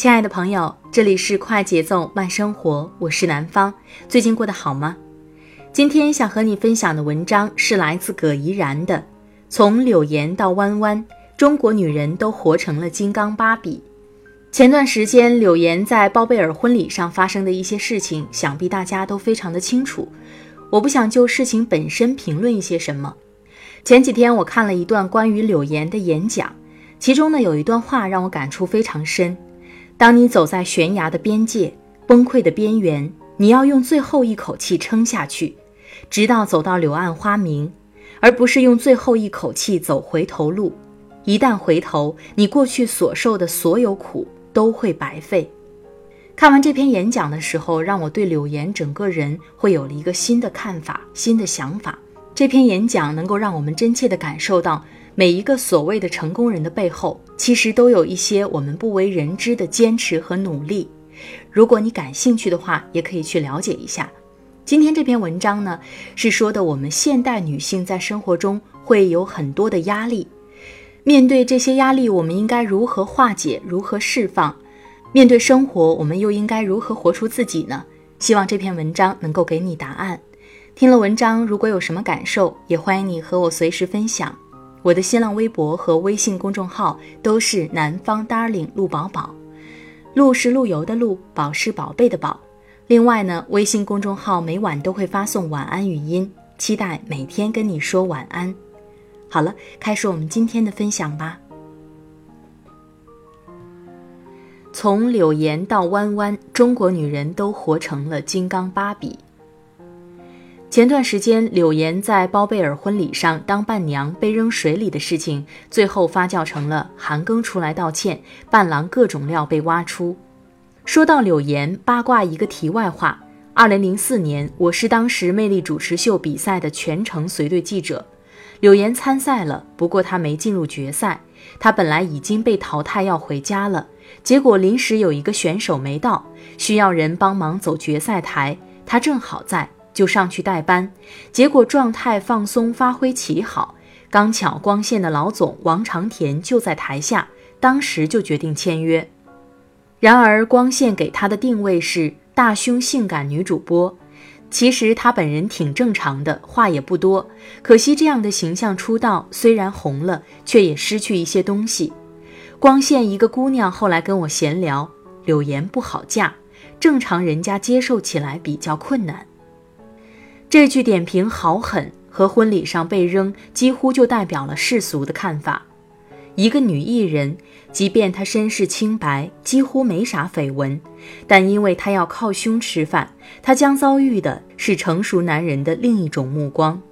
亲爱的朋友，这里是快节奏慢生活，我是南方。最近过得好吗？今天想和你分享的文章是来自葛怡然的《从柳岩到弯弯，中国女人都活成了金刚芭比》。前段时间柳岩在包贝尔婚礼上发生的一些事情，想必大家都非常的清楚。我不想就事情本身评论一些什么。前几天我看了一段关于柳岩的演讲，其中呢有一段话让我感触非常深。当你走在悬崖的边界、崩溃的边缘，你要用最后一口气撑下去，直到走到柳暗花明，而不是用最后一口气走回头路。一旦回头，你过去所受的所有苦都会白费。看完这篇演讲的时候，让我对柳岩整个人会有了一个新的看法、新的想法。这篇演讲能够让我们真切地感受到。每一个所谓的成功人的背后，其实都有一些我们不为人知的坚持和努力。如果你感兴趣的话，也可以去了解一下。今天这篇文章呢，是说的我们现代女性在生活中会有很多的压力。面对这些压力，我们应该如何化解、如何释放？面对生活，我们又应该如何活出自己呢？希望这篇文章能够给你答案。听了文章，如果有什么感受，也欢迎你和我随时分享。我的新浪微博和微信公众号都是南方 darling 陆宝宝，陆是陆游的陆，宝是宝贝的宝。另外呢，微信公众号每晚都会发送晚安语音，期待每天跟你说晚安。好了，开始我们今天的分享吧。从柳岩到弯弯，中国女人都活成了金刚芭比。前段时间，柳岩在包贝尔婚礼上当伴娘被扔水里的事情，最后发酵成了韩庚出来道歉，伴郎各种料被挖出。说到柳岩，八卦一个题外话：二零零四年，我是当时魅力主持秀比赛的全程随队记者。柳岩参赛了，不过她没进入决赛。她本来已经被淘汰要回家了，结果临时有一个选手没到，需要人帮忙走决赛台，她正好在。就上去代班，结果状态放松，发挥奇好。刚巧光线的老总王长田就在台下，当时就决定签约。然而光线给他的定位是大胸性感女主播，其实他本人挺正常的，话也不多。可惜这样的形象出道虽然红了，却也失去一些东西。光线一个姑娘后来跟我闲聊，柳岩不好嫁，正常人家接受起来比较困难。这句点评好狠，和婚礼上被扔几乎就代表了世俗的看法。一个女艺人，即便她身世清白，几乎没啥绯闻，但因为她要靠胸吃饭，她将遭遇的是成熟男人的另一种目光。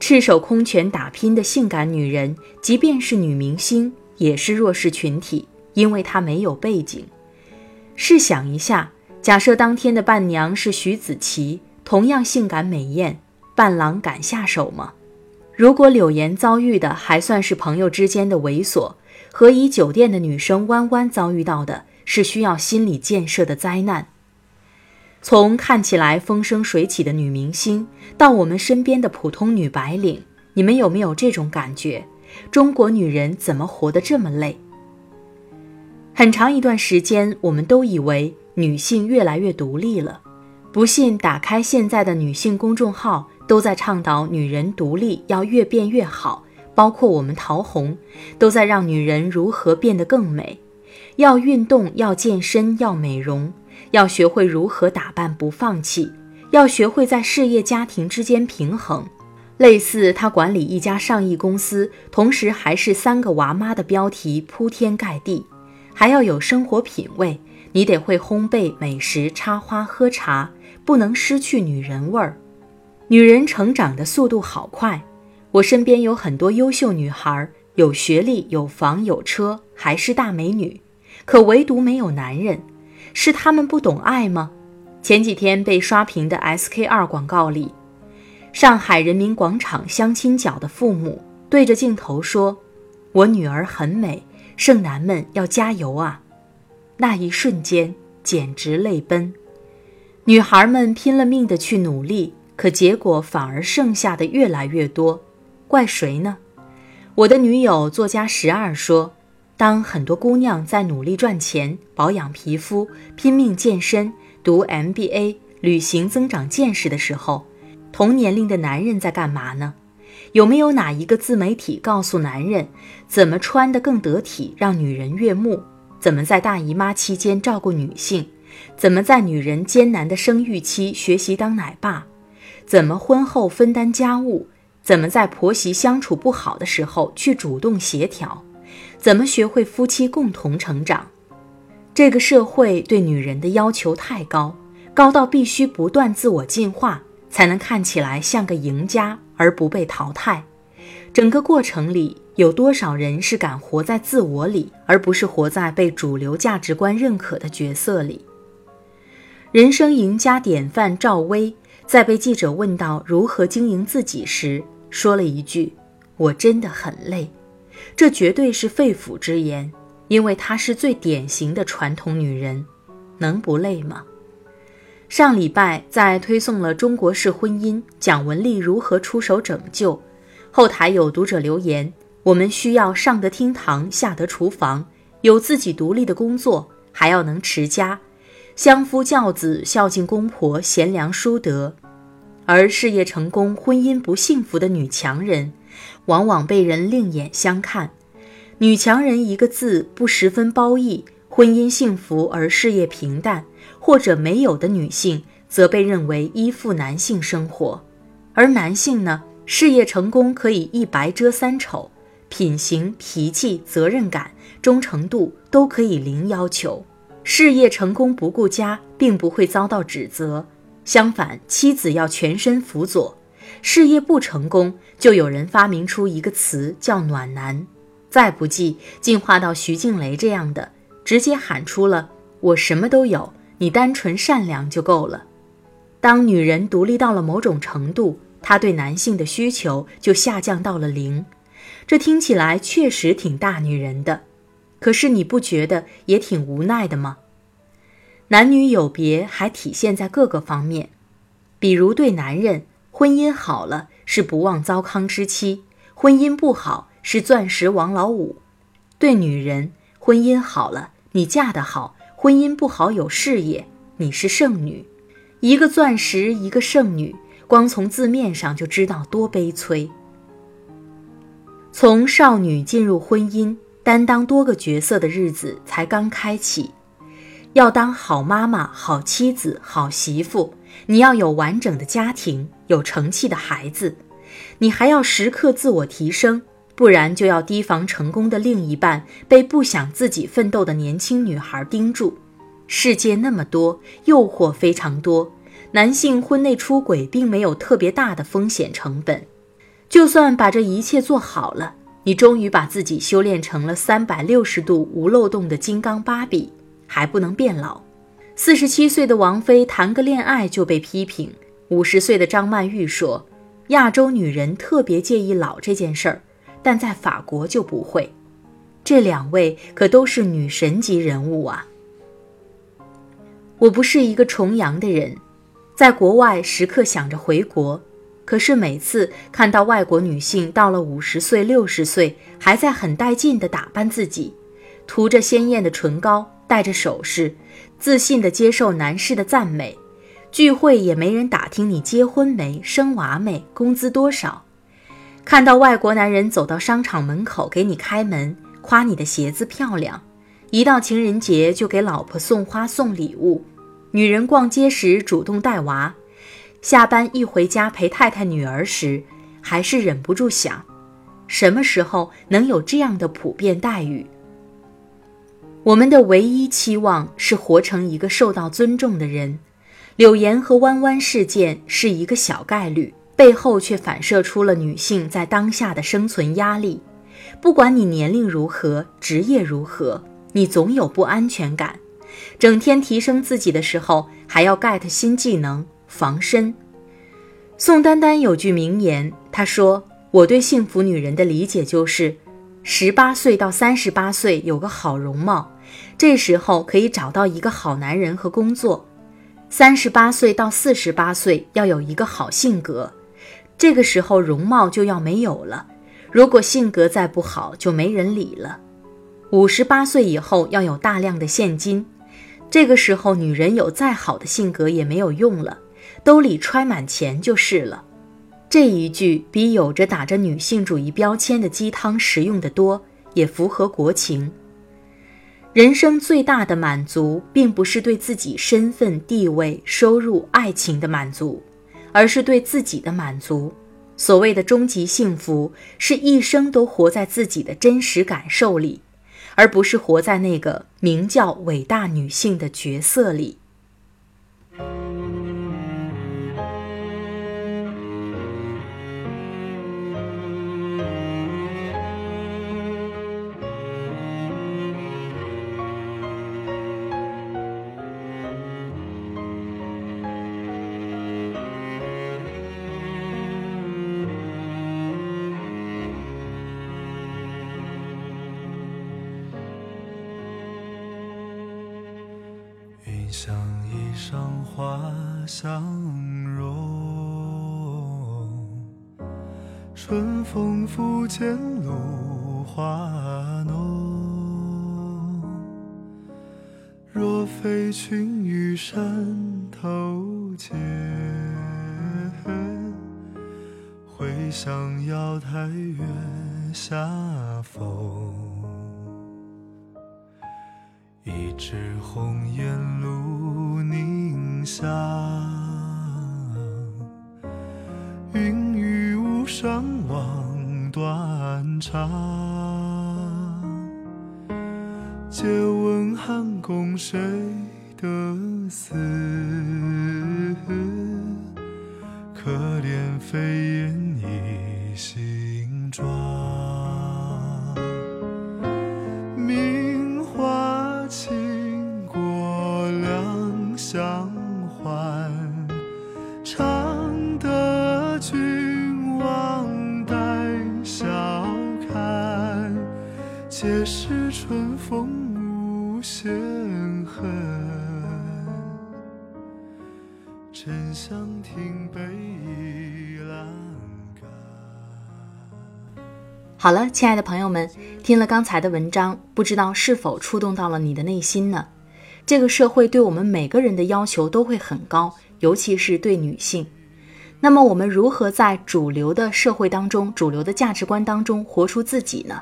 赤手空拳打拼的性感女人，即便是女明星，也是弱势群体，因为她没有背景。试想一下，假设当天的伴娘是徐子淇。同样性感美艳，伴郎敢下手吗？如果柳岩遭遇的还算是朋友之间的猥琐，和以酒店的女生弯弯遭遇到的是需要心理建设的灾难。从看起来风生水起的女明星，到我们身边的普通女白领，你们有没有这种感觉？中国女人怎么活得这么累？很长一段时间，我们都以为女性越来越独立了。不信，打开现在的女性公众号，都在倡导女人独立要越变越好。包括我们陶虹，都在让女人如何变得更美。要运动，要健身，要美容，要学会如何打扮不放弃，要学会在事业家庭之间平衡。类似她管理一家上亿公司，同时还是三个娃妈的标题铺天盖地。还要有生活品味，你得会烘焙美食、插花、喝茶，不能失去女人味儿。女人成长的速度好快。我身边有很多优秀女孩，有学历、有房、有车，还是大美女，可唯独没有男人，是她们不懂爱吗？前几天被刷屏的 SK 二广告里，上海人民广场相亲角的父母对着镜头说：“我女儿很美，剩男们要加油啊！”那一瞬间简直泪奔。女孩们拼了命的去努力，可结果反而剩下的越来越多。怪谁呢？我的女友作家十二说：“当很多姑娘在努力赚钱、保养皮肤、拼命健身、读 MBA、旅行、增长见识的时候，同年龄的男人在干嘛呢？有没有哪一个自媒体告诉男人怎么穿得更得体，让女人悦目？怎么在大姨妈期间照顾女性？怎么在女人艰难的生育期学习当奶爸？怎么婚后分担家务？”怎么在婆媳相处不好的时候去主动协调？怎么学会夫妻共同成长？这个社会对女人的要求太高，高到必须不断自我进化，才能看起来像个赢家而不被淘汰。整个过程里，有多少人是敢活在自我里，而不是活在被主流价值观认可的角色里？人生赢家典范赵薇，在被记者问到如何经营自己时，说了一句：“我真的很累。”这绝对是肺腑之言，因为她是最典型的传统女人，能不累吗？上礼拜在推送了中国式婚姻，蒋雯丽如何出手拯救。后台有读者留言：“我们需要上得厅堂，下得厨房，有自己独立的工作，还要能持家，相夫教子，孝敬公婆，贤良淑德。”而事业成功、婚姻不幸福的女强人，往往被人另眼相看。女强人一个字不十分褒义，婚姻幸福而事业平淡或者没有的女性，则被认为依附男性生活。而男性呢，事业成功可以一白遮三丑，品行、脾气、责任感、忠诚度都可以零要求。事业成功不顾家，并不会遭到指责。相反，妻子要全身辅佐，事业不成功，就有人发明出一个词叫“暖男”。再不济，进化到徐静蕾这样的，直接喊出了“我什么都有，你单纯善良就够了”。当女人独立到了某种程度，她对男性的需求就下降到了零。这听起来确实挺大女人的，可是你不觉得也挺无奈的吗？男女有别还体现在各个方面，比如对男人，婚姻好了是不忘糟糠之妻，婚姻不好是钻石王老五；对女人，婚姻好了你嫁得好，婚姻不好有事业，你是剩女。一个钻石，一个剩女，光从字面上就知道多悲催。从少女进入婚姻，担当多个角色的日子才刚开启。要当好妈妈、好妻子、好媳妇，你要有完整的家庭，有成器的孩子，你还要时刻自我提升，不然就要提防成功的另一半被不想自己奋斗的年轻女孩盯住。世界那么多，诱惑非常多，男性婚内出轨并没有特别大的风险成本。就算把这一切做好了，你终于把自己修炼成了三百六十度无漏洞的金刚芭比。还不能变老，四十七岁的王菲谈个恋爱就被批评。五十岁的张曼玉说：“亚洲女人特别介意老这件事儿，但在法国就不会。”这两位可都是女神级人物啊！我不是一个崇洋的人，在国外时刻想着回国，可是每次看到外国女性到了五十岁、六十岁还在很带劲地打扮自己。涂着鲜艳的唇膏，戴着首饰，自信地接受男士的赞美。聚会也没人打听你结婚没、生娃没、工资多少。看到外国男人走到商场门口给你开门，夸你的鞋子漂亮。一到情人节就给老婆送花送礼物。女人逛街时主动带娃，下班一回家陪太太女儿时，还是忍不住想：什么时候能有这样的普遍待遇？我们的唯一期望是活成一个受到尊重的人。柳岩和弯弯事件是一个小概率，背后却反射出了女性在当下的生存压力。不管你年龄如何，职业如何，你总有不安全感。整天提升自己的时候，还要 get 新技能防身。宋丹丹有句名言，她说：“我对幸福女人的理解就是，十八岁到三十八岁有个好容貌，这时候可以找到一个好男人和工作。”三十八岁到四十八岁要有一个好性格，这个时候容貌就要没有了。如果性格再不好，就没人理了。五十八岁以后要有大量的现金，这个时候女人有再好的性格也没有用了，兜里揣满钱就是了。这一句比有着打着女性主义标签的鸡汤实用的多，也符合国情。人生最大的满足，并不是对自己身份、地位、收入、爱情的满足，而是对自己的满足。所谓的终极幸福，是一生都活在自己的真实感受里，而不是活在那个名叫伟大女性的角色里。花香容，春风拂槛露华浓。若非群玉山头见，会向瑶台月下逢。一枝红艳露凝香，云雨巫山枉断肠。借问汉宫谁得似？也是春风无限恨。真想听悲好了，亲爱的朋友们，听了刚才的文章，不知道是否触动到了你的内心呢？这个社会对我们每个人的要求都会很高，尤其是对女性。那么，我们如何在主流的社会当中、主流的价值观当中活出自己呢？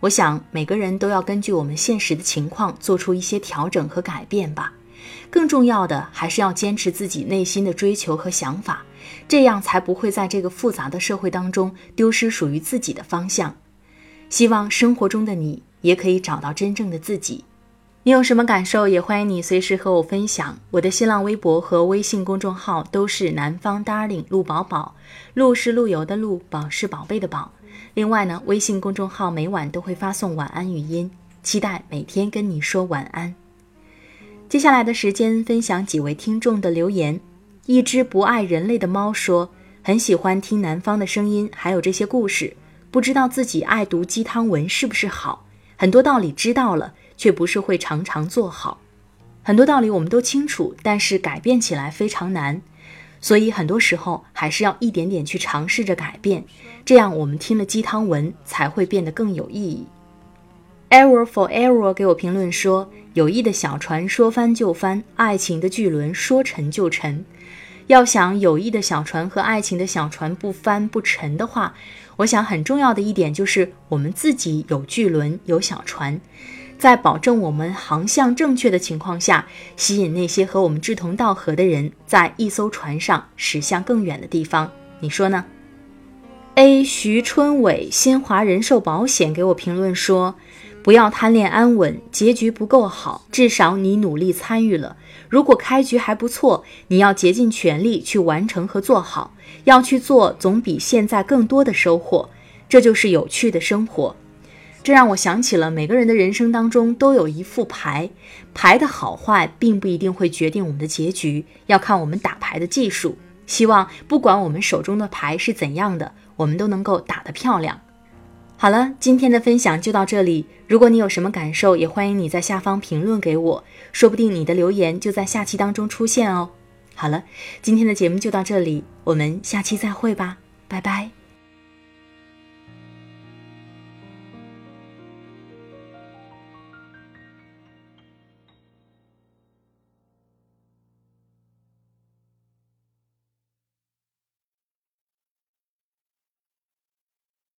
我想，每个人都要根据我们现实的情况做出一些调整和改变吧。更重要的，还是要坚持自己内心的追求和想法。这样才不会在这个复杂的社会当中丢失属于自己的方向。希望生活中的你也可以找到真正的自己。你有什么感受，也欢迎你随时和我分享。我的新浪微博和微信公众号都是南方 Darling 陆宝宝，陆是陆游的陆，宝是宝贝的宝。另外呢，微信公众号每晚都会发送晚安语音，期待每天跟你说晚安。接下来的时间，分享几位听众的留言。一只不爱人类的猫说：“很喜欢听南方的声音，还有这些故事。不知道自己爱读鸡汤文是不是好？很多道理知道了，却不是会常常做好。很多道理我们都清楚，但是改变起来非常难。所以很多时候还是要一点点去尝试着改变，这样我们听了鸡汤文才会变得更有意义。” Error for error 给我评论说：“友谊的小船说翻就翻，爱情的巨轮说沉就沉。要想友谊的小船和爱情的小船不翻不沉的话，我想很重要的一点就是我们自己有巨轮有小船，在保证我们航向正确的情况下，吸引那些和我们志同道合的人，在一艘船上驶向更远的地方。你说呢？”A 徐春伟新华人寿保险给我评论说。不要贪恋安稳，结局不够好，至少你努力参与了。如果开局还不错，你要竭尽全力去完成和做好。要去做，总比现在更多的收获。这就是有趣的生活。这让我想起了每个人的人生当中都有一副牌，牌的好坏并不一定会决定我们的结局，要看我们打牌的技术。希望不管我们手中的牌是怎样的，我们都能够打得漂亮。好了，今天的分享就到这里。如果你有什么感受，也欢迎你在下方评论给我，说不定你的留言就在下期当中出现哦。好了，今天的节目就到这里，我们下期再会吧，拜拜。